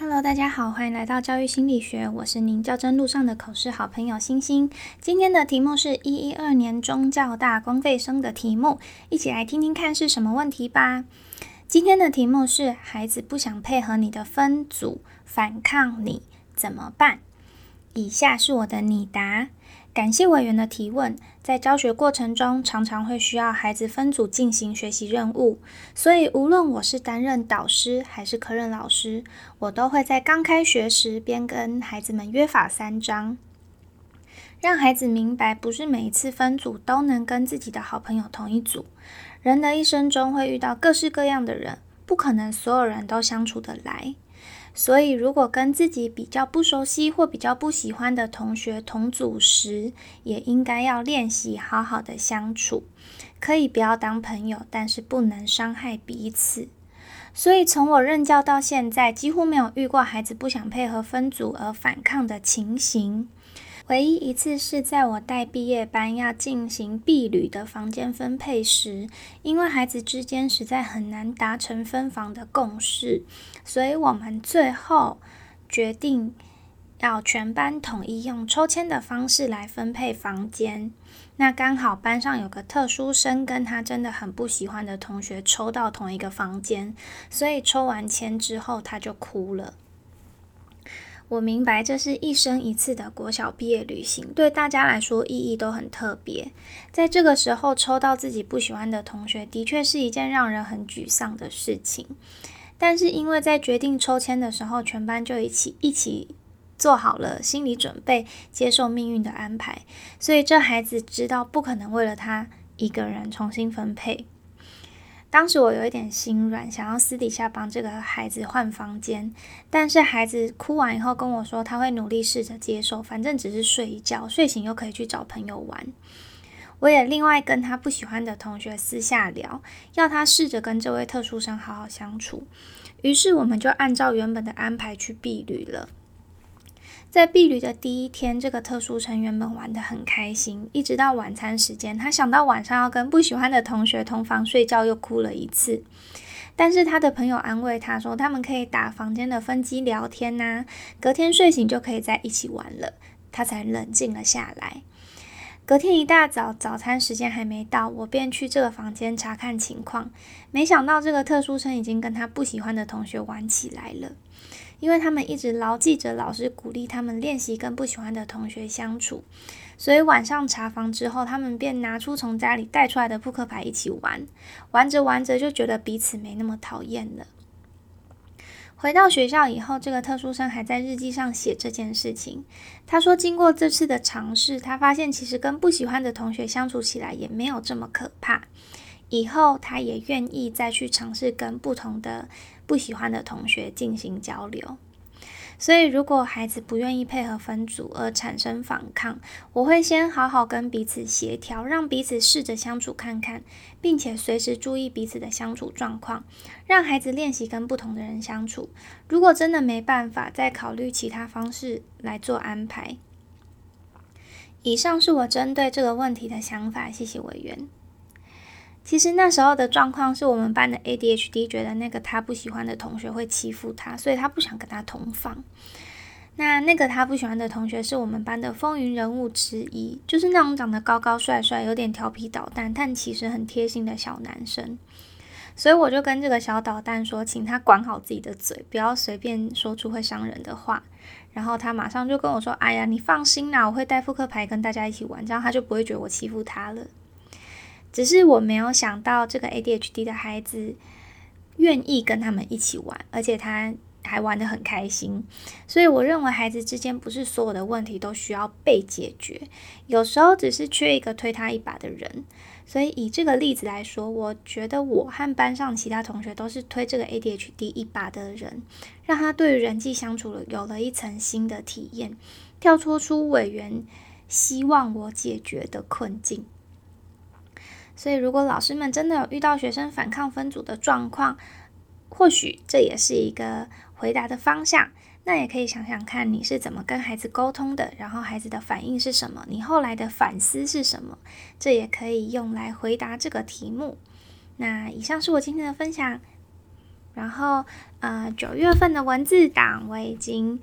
Hello，大家好，欢迎来到教育心理学，我是您较真路上的口试好朋友星星。今天的题目是一一二年中教大公费生的题目，一起来听听看是什么问题吧。今天的题目是孩子不想配合你的分组，反抗你怎么办？以下是我的拟答。感谢委员的提问。在教学过程中，常常会需要孩子分组进行学习任务，所以无论我是担任导师还是科任老师，我都会在刚开学时便跟孩子们约法三章，让孩子明白，不是每一次分组都能跟自己的好朋友同一组。人的一生中会遇到各式各样的人，不可能所有人都相处得来。所以，如果跟自己比较不熟悉或比较不喜欢的同学同组时，也应该要练习好好的相处。可以不要当朋友，但是不能伤害彼此。所以，从我任教到现在，几乎没有遇过孩子不想配合分组而反抗的情形。唯一一次是在我带毕业班要进行毕旅的房间分配时，因为孩子之间实在很难达成分房的共识，所以我们最后决定要全班统一用抽签的方式来分配房间。那刚好班上有个特殊生跟他真的很不喜欢的同学抽到同一个房间，所以抽完签之后他就哭了。我明白，这是一生一次的国小毕业旅行，对大家来说意义都很特别。在这个时候抽到自己不喜欢的同学，的确是一件让人很沮丧的事情。但是因为在决定抽签的时候，全班就一起一起做好了心理准备，接受命运的安排，所以这孩子知道不可能为了他一个人重新分配。当时我有一点心软，想要私底下帮这个孩子换房间，但是孩子哭完以后跟我说，他会努力试着接受，反正只是睡一觉，睡醒又可以去找朋友玩。我也另外跟他不喜欢的同学私下聊，要他试着跟这位特殊生好好相处。于是我们就按照原本的安排去避旅了。在碧旅的第一天，这个特殊成员们玩得很开心，一直到晚餐时间，他想到晚上要跟不喜欢的同学同房睡觉，又哭了一次。但是他的朋友安慰他说，他们可以打房间的分机聊天呐，隔天睡醒就可以在一起玩了，他才冷静了下来。隔天一大早，早餐时间还没到，我便去这个房间查看情况，没想到这个特殊生已经跟他不喜欢的同学玩起来了。因为他们一直牢记着老师鼓励他们练习跟不喜欢的同学相处，所以晚上查房之后，他们便拿出从家里带出来的扑克牌一起玩，玩着玩着就觉得彼此没那么讨厌了。回到学校以后，这个特殊生还在日记上写这件事情。他说，经过这次的尝试，他发现其实跟不喜欢的同学相处起来也没有这么可怕。以后他也愿意再去尝试跟不同的不喜欢的同学进行交流。所以，如果孩子不愿意配合分组而产生反抗，我会先好好跟彼此协调，让彼此试着相处看看，并且随时注意彼此的相处状况，让孩子练习跟不同的人相处。如果真的没办法，再考虑其他方式来做安排。以上是我针对这个问题的想法，谢谢委员。其实那时候的状况是我们班的 ADHD 觉得那个他不喜欢的同学会欺负他，所以他不想跟他同房。那那个他不喜欢的同学是我们班的风云人物之一，就是那种长得高高帅帅、有点调皮捣蛋，但其实很贴心的小男生。所以我就跟这个小捣蛋说，请他管好自己的嘴，不要随便说出会伤人的话。然后他马上就跟我说：“哎呀，你放心啦，我会带扑克牌跟大家一起玩，这样他就不会觉得我欺负他了。”只是我没有想到，这个 ADHD 的孩子愿意跟他们一起玩，而且他还玩得很开心。所以我认为，孩子之间不是所有的问题都需要被解决，有时候只是缺一个推他一把的人。所以以这个例子来说，我觉得我和班上其他同学都是推这个 ADHD 一把的人，让他对于人际相处了有了一层新的体验，跳脱出委员希望我解决的困境。所以，如果老师们真的有遇到学生反抗分组的状况，或许这也是一个回答的方向。那也可以想想看，你是怎么跟孩子沟通的，然后孩子的反应是什么，你后来的反思是什么，这也可以用来回答这个题目。那以上是我今天的分享。然后呃九月份的文字档我已经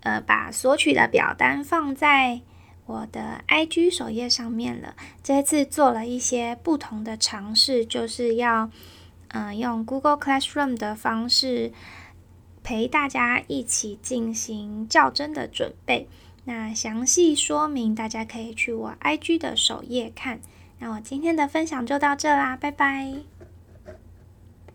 呃把索取的表单放在我的 IG 首页上面了。这次做了一些不同的尝试，就是要嗯用 Google Classroom 的方式陪大家一起进行较真的准备。那详细说明，大家可以去我 IG 的首页看。那我今天的分享就到这啦，拜拜。